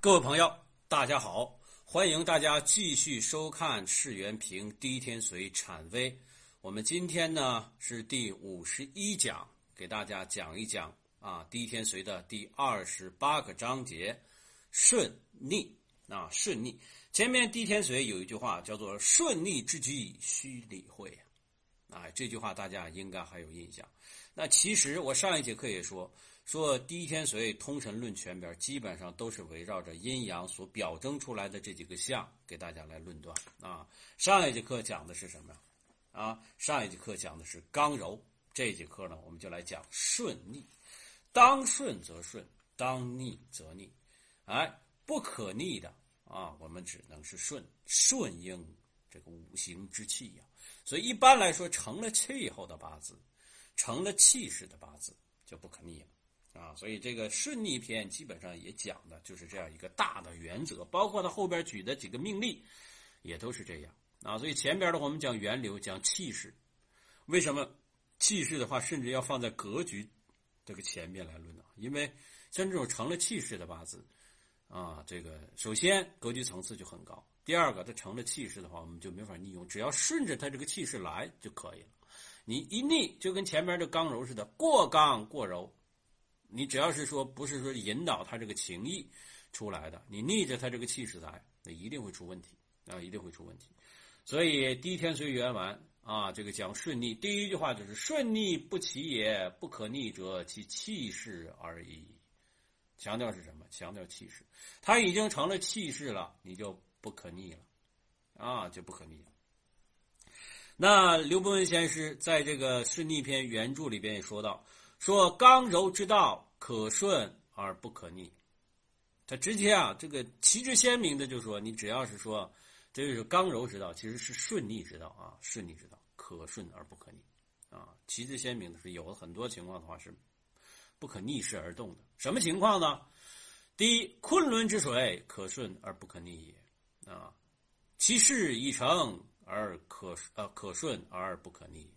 各位朋友，大家好，欢迎大家继续收看世元平滴天髓产微。我们今天呢是第五十一讲，给大家讲一讲啊第一天髓的第二十八个章节顺逆啊顺逆。前面第一天髓有一句话叫做“顺逆之机须理会”，啊这句话大家应该还有印象。那其实我上一节课也说。说第一天髓通神论全篇基本上都是围绕着阴阳所表征出来的这几个象给大家来论断啊。上一节课讲的是什么啊？上一节课讲的是刚柔，这节课呢我们就来讲顺逆。当顺则顺，当逆则逆。哎，不可逆的啊，我们只能是顺，顺应这个五行之气呀。所以一般来说，成了气候的八字，成了气势的八字就不可逆了。啊，所以这个顺逆篇基本上也讲的就是这样一个大的原则，包括他后边举的几个命例，也都是这样啊。所以前边的我们讲源流，讲气势，为什么气势的话，甚至要放在格局这个前面来论呢？因为像这种成了气势的八字啊，这个首先格局层次就很高，第二个它成了气势的话，我们就没法逆用，只要顺着它这个气势来就可以了。你一逆就跟前面的刚柔似的，过刚过柔。你只要是说不是说引导他这个情意出来的，你逆着他这个气势来，那一定会出问题啊，一定会出问题。所以《第一天随缘完》啊，这个讲顺逆，第一句话就是“顺逆不起也，不可逆者，其气势而已”。强调是什么？强调气势。他已经成了气势了，你就不可逆了啊，就不可逆了。那刘伯温先师在这个顺逆篇原著里边也说到。说刚柔之道可顺而不可逆，他直接啊，这个旗帜鲜明的就说，你只要是说这就是刚柔之道，其实是顺逆之道啊，顺逆之道可顺而不可逆啊，旗帜鲜明的是有很多情况的话是不可逆势而动的。什么情况呢？第一，昆仑之水可顺而不可逆也啊，其势已成而可呃可顺而不可逆。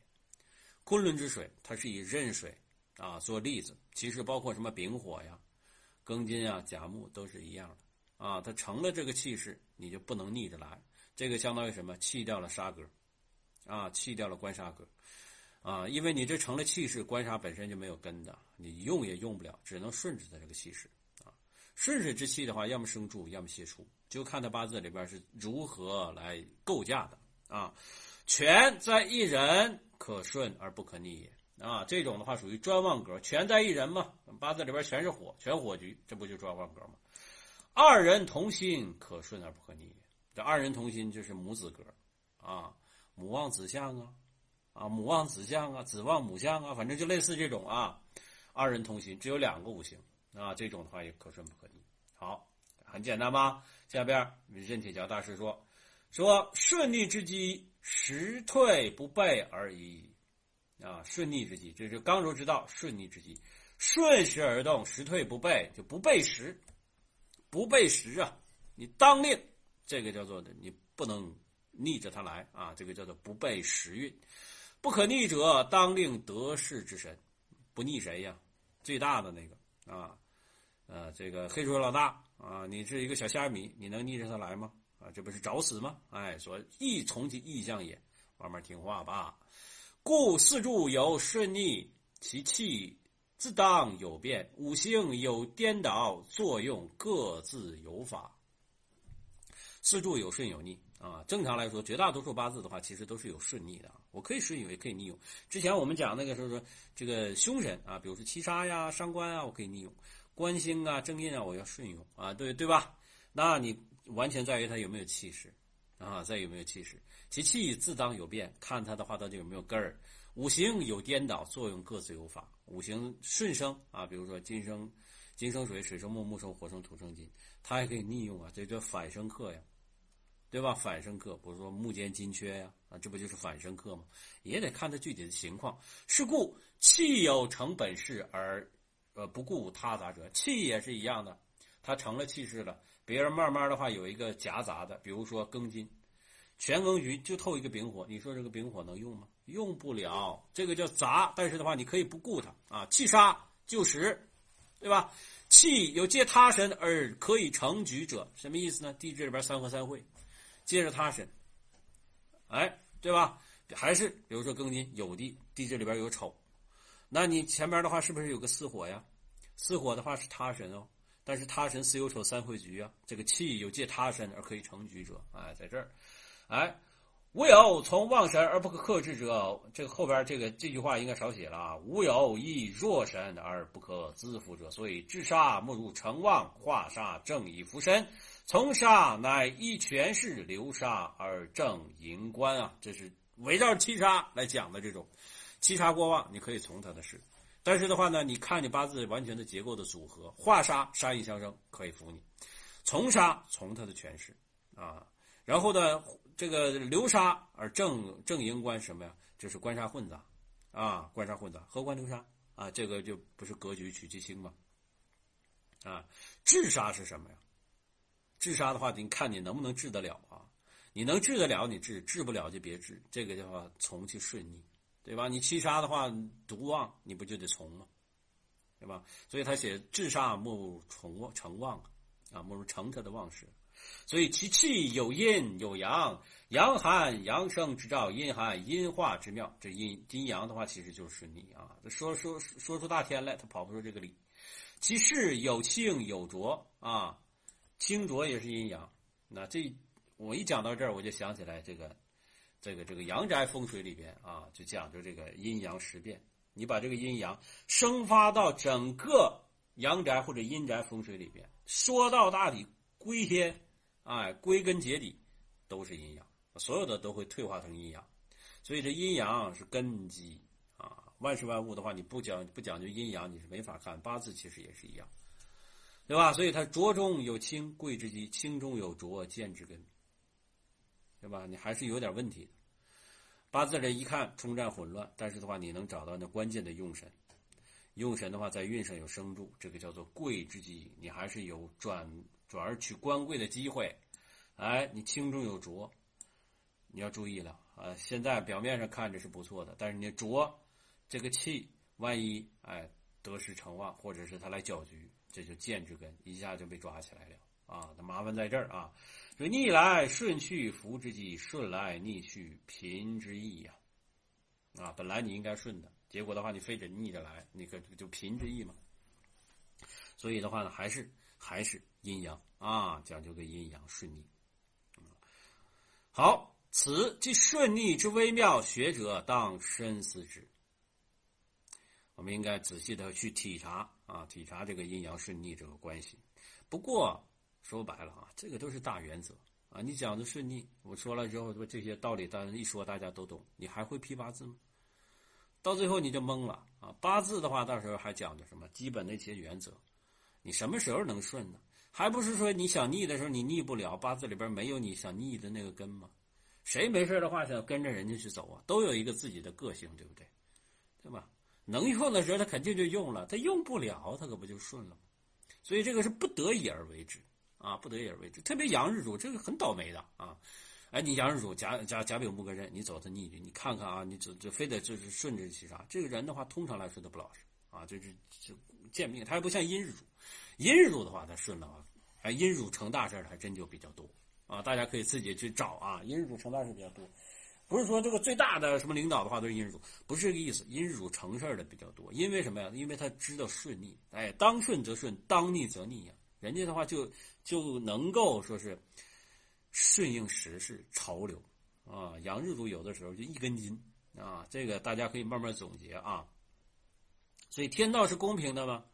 昆仑之水，它是以壬水。啊，做例子，其实包括什么丙火呀、庚金啊、甲木都是一样的啊。它成了这个气势，你就不能逆着来。这个相当于什么？弃掉了杀格，啊，弃掉了官杀格，啊，因为你这成了气势，官杀本身就没有根的，你用也用不了，只能顺着它这个气势啊。顺水之气的话，要么生助，要么泄出，就看他八字里边是如何来构架的啊。权在一人，可顺而不可逆也。啊，这种的话属于专旺格，全在一人嘛，八字里边全是火，全火局，这不就专旺格吗？二人同心，可顺而不可逆。这二人同心就是母子格，啊，母旺子相啊，啊，母旺子相啊，子旺母相啊，反正就类似这种啊。二人同心，只有两个五行啊，这种的话也可顺不可逆。好，很简单吧？下边任铁桥大师说，说顺逆之机，时退不备而已。啊，顺逆之机，这是刚柔之道。顺逆之机，顺时而动，时退不备，就不备时，不备时啊！你当令，这个叫做，你不能逆着它来啊！这个叫做不备时运，不可逆者，当令得势之神，不逆谁呀？最大的那个啊，呃，这个黑水老大啊，你是一个小虾米，你能逆着他来吗？啊，这不是找死吗？哎，说意从其意象也，慢慢听话吧。故四柱有顺逆，其气自当有变；五行有颠倒，作用各自有法。四柱有顺有逆啊。正常来说，绝大多数八字的话，其实都是有顺逆的。我可以顺用，也可以逆用。之前我们讲那个时候说，这个凶神啊，比如说七杀呀、伤官啊，我可以逆用；官星啊、正印啊，我要顺用啊，对对吧？那你完全在于他有没有气势。啊，在于有没有气势？其气自当有变，看他的话到底有没有根儿。五行有颠倒，作用各自有法。五行顺生啊，比如说金生金生水，水生木，木生火，生土生金，它还可以逆用啊，这叫反生克呀，对吧？反生克，比如说木间金缺呀，啊，这不就是反生克吗？也得看它具体的情况。是故气有成本势而呃不顾他杂者，气也是一样的，它成了气势了。别人慢慢的话有一个夹杂的，比如说庚金，全庚局就透一个丙火，你说这个丙火能用吗？用不了，这个叫杂。但是的话，你可以不顾它啊。气杀就时，对吧？气有借他身而可以成局者，什么意思呢？地支里边三合三会，借着他身，哎，对吧？还是比如说庚金有地，地支里边有丑，那你前面的话是不是有个巳火呀？巳火的话是他身哦，但是他身巳酉丑三会局啊，这个气有借他身而可以成局者，哎，在这儿，哎。无有从旺神而不可克制者，这个后边这个这句话应该少写了啊。无有以弱神而不可自负者，所以治杀莫如成旺，化杀正以扶身，从杀乃依权势流沙而正盈官啊。这是围绕七杀来讲的这种七杀过旺，你可以从他的事。但是的话呢，你看你八字完全的结构的组合，化杀杀印相生可以服你，从杀从他的权势啊，然后呢。这个流沙而正正营官什么呀？就是官杀混杂，啊，官杀混杂，合官流沙啊，这个就不是格局取其轻嘛，啊，治杀是什么呀？治杀的话，你看你能不能治得了啊？你能治得了，你治；治不了就别治。这个叫从其顺逆，对吧？你七杀的话，独旺，你不就得从吗？对吧？所以他写治杀莫如成旺，成旺啊，莫如成他的旺势。所以其气有阴有阳，阳寒阳生之兆，阴寒阴化之妙。这阴阴阳的话，其实就是顺逆啊。说说说出大天来，他跑不出这个理。其势有清有浊啊，清浊也是阴阳。那这我一讲到这儿，我就想起来这个这个这个阳宅风水里边啊，就讲究这个阴阳十变。你把这个阴阳生发到整个阳宅或者阴宅风水里边，说到大底归天。哎，归根结底都是阴阳，所有的都会退化成阴阳，所以这阴阳是根基啊。万事万物的话，你不讲不讲究阴阳，你是没法看。八字其实也是一样，对吧？所以它浊中有清，贵之基；清中有浊，见之根，对吧？你还是有点问题的。八字这一看冲战混乱，但是的话，你能找到那关键的用神，用神的话在运上有生助，这个叫做贵之基，你还是有转。转而取官贵的机会，哎，你清中有浊，你要注意了啊！现在表面上看着是不错的，但是你浊，这个气万一哎得失成旺，或者是他来搅局，这就见之根一下就被抓起来了啊！那麻烦在这儿啊，说逆来顺去福之机，顺来逆去贫之意呀！啊，本来你应该顺的，结果的话你非得逆着来，那个就贫之意嘛。所以的话呢，还是。还是阴阳啊，讲究个阴阳顺逆。好，此即顺逆之微妙，学者当深思之。我们应该仔细的去体察啊，体察这个阴阳顺逆这个关系。不过说白了啊，这个都是大原则啊。你讲的顺逆，我说了之后，说这些道理，当然一说大家都懂。你还会批八字吗？到最后你就懵了啊。八字的话，到时候还讲究什么基本的一些原则。你什么时候能顺呢？还不是说你想逆的时候你逆不了，八字里边没有你想逆的那个根吗？谁没事的话想跟着人家去走啊？都有一个自己的个性，对不对？对吧？能用的时候他肯定就用了，他用不了他可不就顺了吗？所以这个是不得已而为之啊，不得已而为之。特别阳日主这个很倒霉的啊！哎，你阳日主甲甲甲丙木个刃，你走他逆局，你看看啊，你走就非得就是顺着去啥？这个人的话，通常来说都不老实啊，就是就贱命，他还不像阴日主。阴日主的话，他顺了啊，哎，阴日主成大事的还真就比较多啊，大家可以自己去找啊。阴日主成大事比较多，不是说这个最大的什么领导的话都是阴日主，不是这个意思。阴日主成事儿的比较多，因为什么呀？因为他知道顺逆，哎，当顺则顺，当逆则逆呀。人家的话就就能够说是顺应时势潮流啊。阳日主有的时候就一根筋啊，这个大家可以慢慢总结啊。所以天道是公平的吗？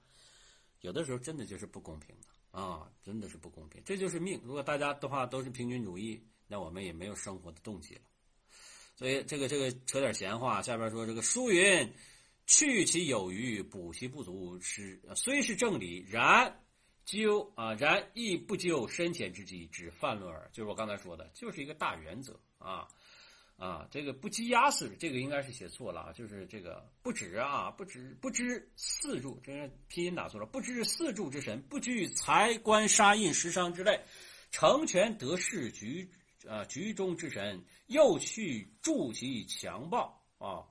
有的时候真的就是不公平的啊，真的是不公平，这就是命。如果大家的话都是平均主义，那我们也没有生活的动机了。所以这个这个扯点闲话，下边说这个书云：“去其有余，补其不足，是虽是正理，然究啊，然亦不究深浅之机，只泛论耳。”就是我刚才说的，就是一个大原则啊。啊，这个不积压死，这个应该是写错了啊，就是这个不止啊，不止不知四柱，这个拼音打错了，不知四柱之神，不惧财官杀印食伤之类，成全得势局啊局中之神，又去助其强暴啊，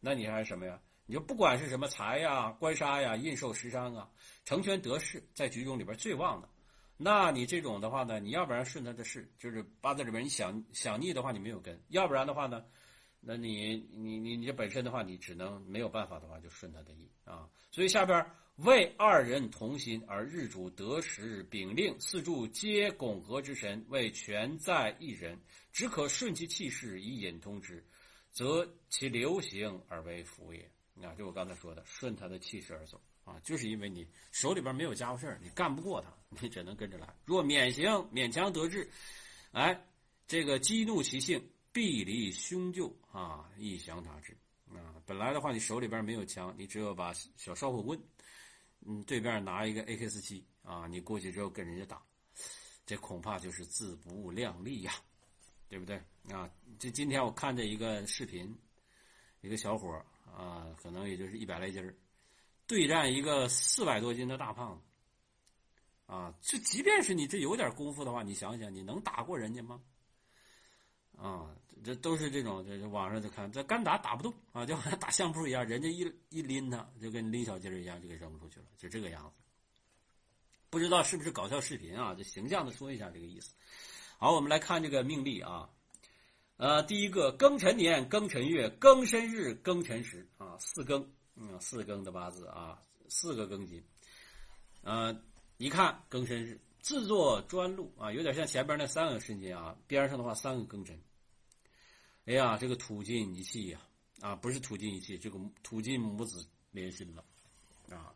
那你还是什么呀？你就不管是什么财呀、官杀呀、印寿食伤啊，成全得势，在局中里边最旺的。那你这种的话呢，你要不然顺他的势，就是八字里边你想想逆的话，你没有根；要不然的话呢，那你你你你这本身的话，你只能没有办法的话，就顺他的意啊。所以下边为二人同心而日主得时丙令四柱皆拱合之神，为全在一人，只可顺其气势以引通之，则其流行而为福也。啊，就我刚才说的，顺他的气势而走。啊，就是因为你手里边没有家伙事儿，你干不过他，你只能跟着来。若勉行勉强得志，哎，这个激怒其性，必离凶救啊，一降他之啊。本来的话，你手里边没有枪，你只有把小烧火棍，嗯，对面拿一个 AK 四七啊，你过去之后跟人家打，这恐怕就是自不量力呀，对不对啊？这今天我看这一个视频，一个小伙啊，可能也就是一百来斤儿。对战一个四百多斤的大胖子，啊，这即便是你这有点功夫的话，你想想，你能打过人家吗？啊，这都是这种，这网上就看，这干打打不动啊，就好像打相扑一样，人家一一拎他，就跟拎小鸡儿一样，就给扔出去了，就这个样子。不知道是不是搞笑视频啊？就形象的说一下这个意思。好，我们来看这个命例啊，呃，第一个庚辰年、庚辰月、庚申日、庚辰时啊，四庚。嗯，四庚的八字啊，四个庚金，呃，一看庚申日，自作专禄啊，有点像前边那三个申金啊，边上的话三个庚辰。哎呀，这个土金一气呀，啊，不是土金一气，这个土金母子连心了，啊，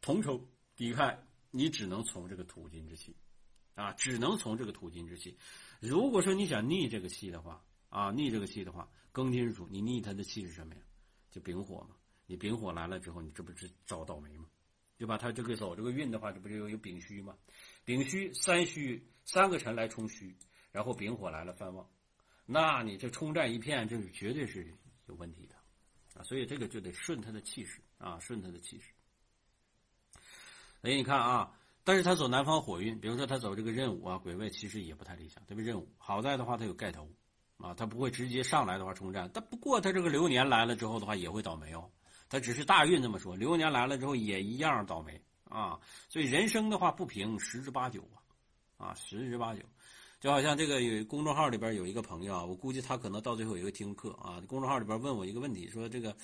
同仇敌忾，你只能从这个土金之气，啊，只能从这个土金之气。如果说你想逆这个气的话，啊，逆这个气的话，庚金主，你逆他的气是什么呀？就丙火嘛。你丙火来了之后，你这不是找倒霉吗？对吧？他这个走这个运的话，这不就有丙戌吗？丙戌三戌三个辰来冲戌，然后丙火来了犯旺，那你这冲战一片，这是绝对是有问题的啊！所以这个就得顺他的气势啊，顺他的气势。所以你看啊，但是他走南方火运，比如说他走这个任午啊，癸未其实也不太理想，特别任午。好在的话，他有盖头啊，他不会直接上来的话冲战。但不过他这个流年来了之后的话，也会倒霉哦。他只是大运这么说，流年来了之后也一样倒霉啊！所以人生的话不平十之八九啊，啊十之八九，就好像这个有公众号里边有一个朋友啊，我估计他可能到最后也会听课啊。公众号里边问我一个问题，说这个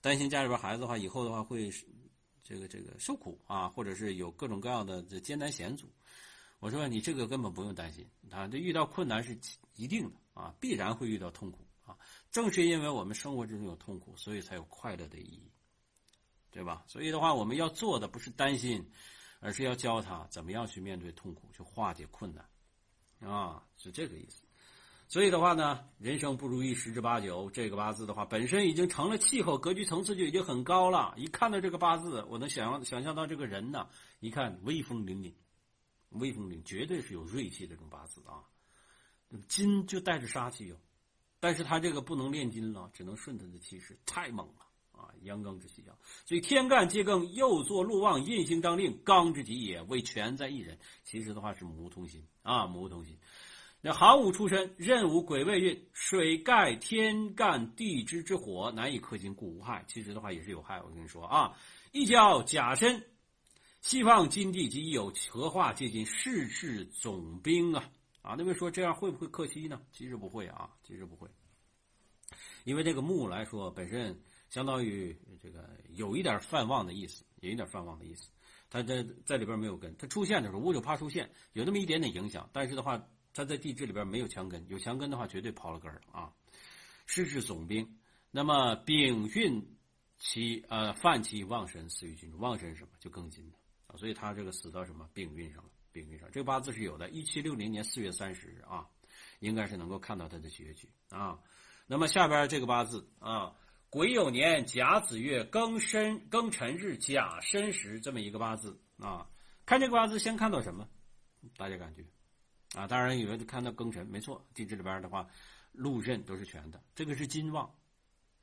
担心家里边孩子的话以后的话会这个这个受苦啊，或者是有各种各样的这艰难险阻。我说你这个根本不用担心啊，这遇到困难是一定的啊，必然会遇到痛苦啊。正是因为我们生活之中有痛苦，所以才有快乐的意义，对吧？所以的话，我们要做的不是担心，而是要教他怎么样去面对痛苦，去化解困难，啊，是这个意思。所以的话呢，人生不如意十之八九。这个八字的话，本身已经成了气候，格局层次就已经很高了。一看到这个八字，我能想象想象到这个人呢，一看威风凛凛，威风凛，绝对是有锐气的这种八字啊。金就带着杀气哟。但是他这个不能炼金了，只能顺他的气势，太猛了啊！阳刚之气啊，所以天干皆庚，又作禄旺，印星当令，刚之极也，为全在一人。其实的话是母五同心啊，母五同心。那行午出身，任午癸未运，水盖天干地支之火，难以克金，故无害。其实的话也是有害，我跟你说啊，一交甲申，西方金地及有合化接近，世事总兵啊。啊，那位说这样会不会克妻呢？其实不会啊，其实不会，因为这个木来说本身相当于这个有一点泛旺的意思，有一点泛旺的意思。它在在里边没有根，它出现的时候五九怕出现，有那么一点点影响。但是的话，它在地质里边没有强根，有强根的话绝对刨了根了啊。失至总兵，那么丙运其呃犯其旺神死于金旺神什么就更金了啊，所以他这个死到什么丙运上了。丙运上，这个八字是有的。一七六零年四月三十日啊，应该是能够看到他的结局啊。那么下边这个八字啊，癸酉年甲子月庚申庚辰日甲申时这么一个八字啊。看这个八字，先看到什么？大家感觉啊？当然以为看到庚辰，没错。地支里边的话，禄刃都是全的。这个是金旺，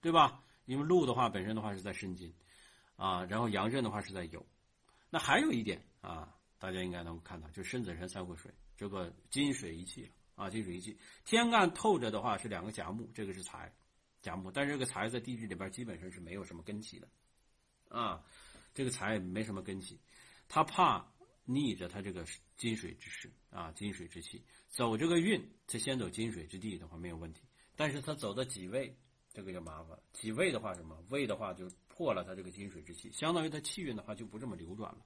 对吧？因为禄的话本身的话是在申金啊，然后阳刃的话是在酉。那还有一点啊。大家应该能够看到，就是申子辰三会水，这个金水一气啊，金水一气。天干透着的话是两个甲木，这个是财，甲木，但是这个财在地支里边基本上是没有什么根气的，啊，这个财没什么根气。他怕逆着他这个金水之势啊，金水之气走这个运，他先走金水之地的话没有问题。但是他走到己未，这个就麻烦了。己未的话什么？未的话就破了他这个金水之气，相当于他气运的话就不这么流转了，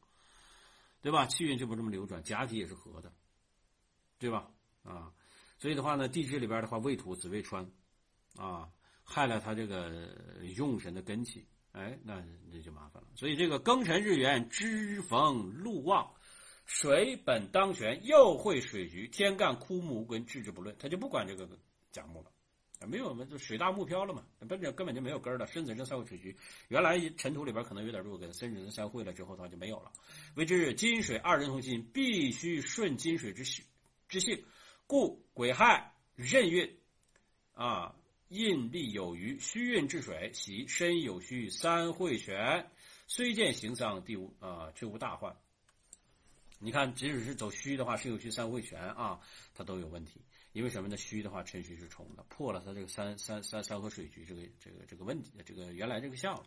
对吧？气运就不这么流转，甲体也是合的，对吧？啊，所以的话呢，地支里边的话，未土子未穿，啊，害了他这个用神的根气。哎，那那就麻烦了。所以这个庚辰日元支逢禄旺，水本当权，又会水局，天干枯木无根，置之不论，他就不管这个甲木了，没有我们，就水大木漂了嘛，根本根本就没有根了。申子辰三会水局，原来尘土里边可能有点弱根，申子辰三会了之后的话就没有了。谓之金水二人同心，必须顺金水之性之性，故癸亥壬运啊。印力有余，虚运治水，喜身有虚，三会全，虽见行丧，第五啊，却无大患。你看，即使是走虚的话，身有虚，三会全啊，它都有问题。因为什么呢？虚的话，辰戌是冲的，破了它这个三三三三合水局这个这个这个问题，这个原来这个相了。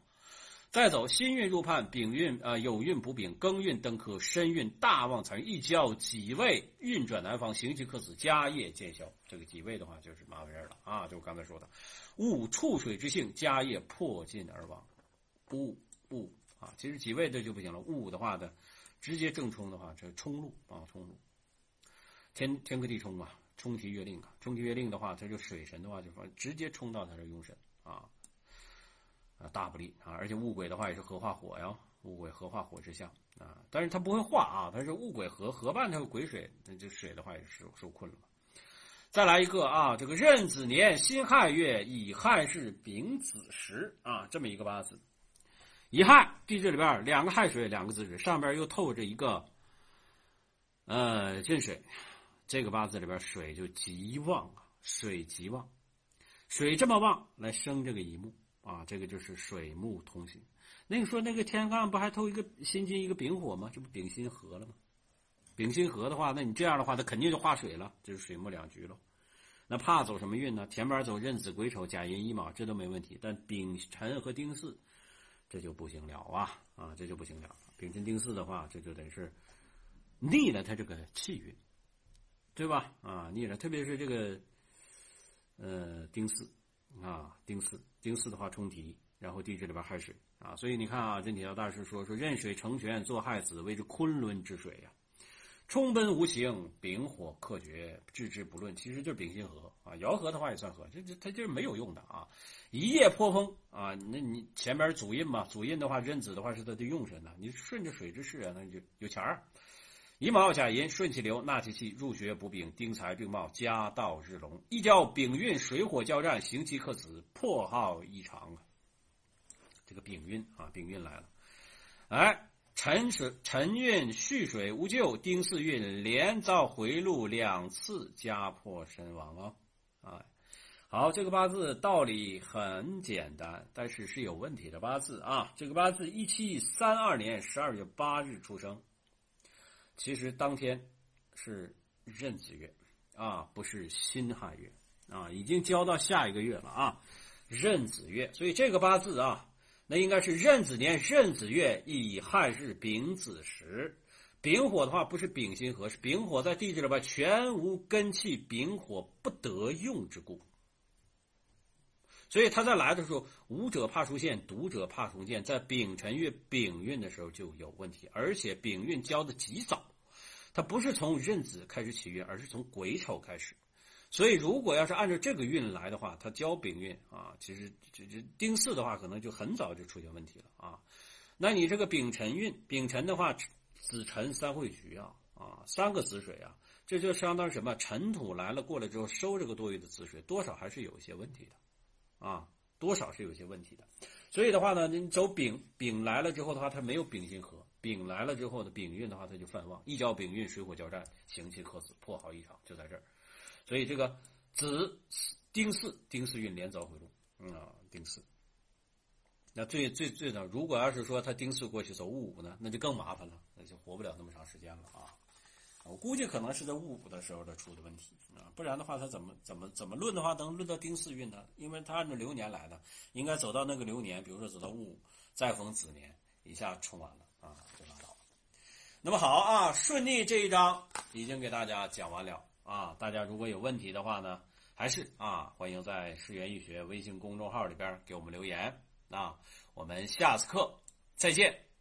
再走辛运入判，丙运啊有运补丙，庚运登科，申运大旺财，一交己未运转南方，行其克死，家业见消。这个己未的话就是麻烦事了啊！就我刚才说的，戊触水之性，家业破尽而亡。戊戊啊，其实己未这就不行了。戊的话呢直接正冲的话，这冲路啊冲路，天天克地冲啊，冲提月令啊，冲提月令的话，它就水神的话就说直接冲到他这用神啊。啊，大不利啊！而且戊癸的话也是合化火呀，戊癸合化火之象啊。但是它不会化啊，它是戊癸合合伴它个癸水，那这水的话也是受困了。再来一个啊，这个壬子年辛亥月乙亥是丙子时啊，这么一个八字。乙亥地支里边两个亥水，两个子水，上边又透着一个呃金水，这个八字里边水就极旺啊，水极旺，水这么旺来生这个乙木。啊，这个就是水木同行。那你说那个天干不还透一个辛金一个丙火吗？这不丙辛合了吗？丙辛合的话，那你这样的话，它肯定就化水了，就是水木两局了。那怕走什么运呢？前边走壬子癸丑甲寅乙卯，这都没问题。但丙辰和丁巳，这就不行了啊！啊，这就不行了。丙辰丁巳的话，这就得是逆了他这个气运，对吧？啊，逆了，特别是这个呃丁巳啊，丁巳。丁巳的话冲提，然后地支里边亥水啊，所以你看啊，任铁道大师说说壬水成全做亥子，谓之昆仑之水呀，冲奔无形，丙火克绝，置之不论，其实就是丙辛合啊，爻合的话也算合，这这它就是没有用的啊，一夜破风啊，那你前边主印嘛，主印的话壬子的话是它的用神呢，你顺着水之势啊，那就有钱儿。乙卯甲寅顺其流纳其气入学补丙丁财并茂家道日隆一交丙运水火交战行其克子破耗异常啊！这个丙运啊，丙运来了，哎，辰水辰运蓄水无咎，丁巳运连遭回路两次家破身亡啊！啊，好，这个八字道理很简单，但是是有问题的八字啊！这个八字一七三二年十二月八日出生。其实当天是壬子月啊，不是辛亥月啊，已经交到下一个月了啊，壬子月。所以这个八字啊，那应该是壬子年壬子月乙亥日丙子时。丙火的话不是丙辛合，是丙火在地支里边全无根气，丙火不得用之故。所以他在来的时候，武者怕出现，读者怕重见，在丙辰月丙运的时候就有问题，而且丙运交的极早，他不是从壬子开始起运，而是从癸丑开始。所以如果要是按照这个运来的话，他交丙运啊，其实这这丁巳的话，可能就很早就出现问题了啊。那你这个丙辰运，丙辰的话，子辰三会局啊啊，三个子水啊，这就相当于什么？尘土来了过来之后，收这个多余的子水，多少还是有一些问题的。啊，多少是有些问题的，所以的话呢，你走丙丙来了之后的话，它没有丙辛合，丙来了之后的丙运的话，它就犯旺，一交丙运，水火交战，行气克子，破耗一场，就在这儿。所以这个子丁巳丁巳运连遭回路，啊，丁巳。那最最最的，如果要是说他丁巳过去走戊午呢，那就更麻烦了，那就活不了那么长时间了啊。我估计可能是在戊午的时候他出的问题啊，不然的话他怎么怎么怎么论的话能论到丁巳运呢？因为他按照流年来的，应该走到那个流年，比如说走到戊午，再逢子年，一下冲完了啊，就拉倒了。那么好啊，顺利这一章已经给大家讲完了啊。大家如果有问题的话呢，还是啊，欢迎在世园易学微信公众号里边给我们留言啊。我们下次课再见。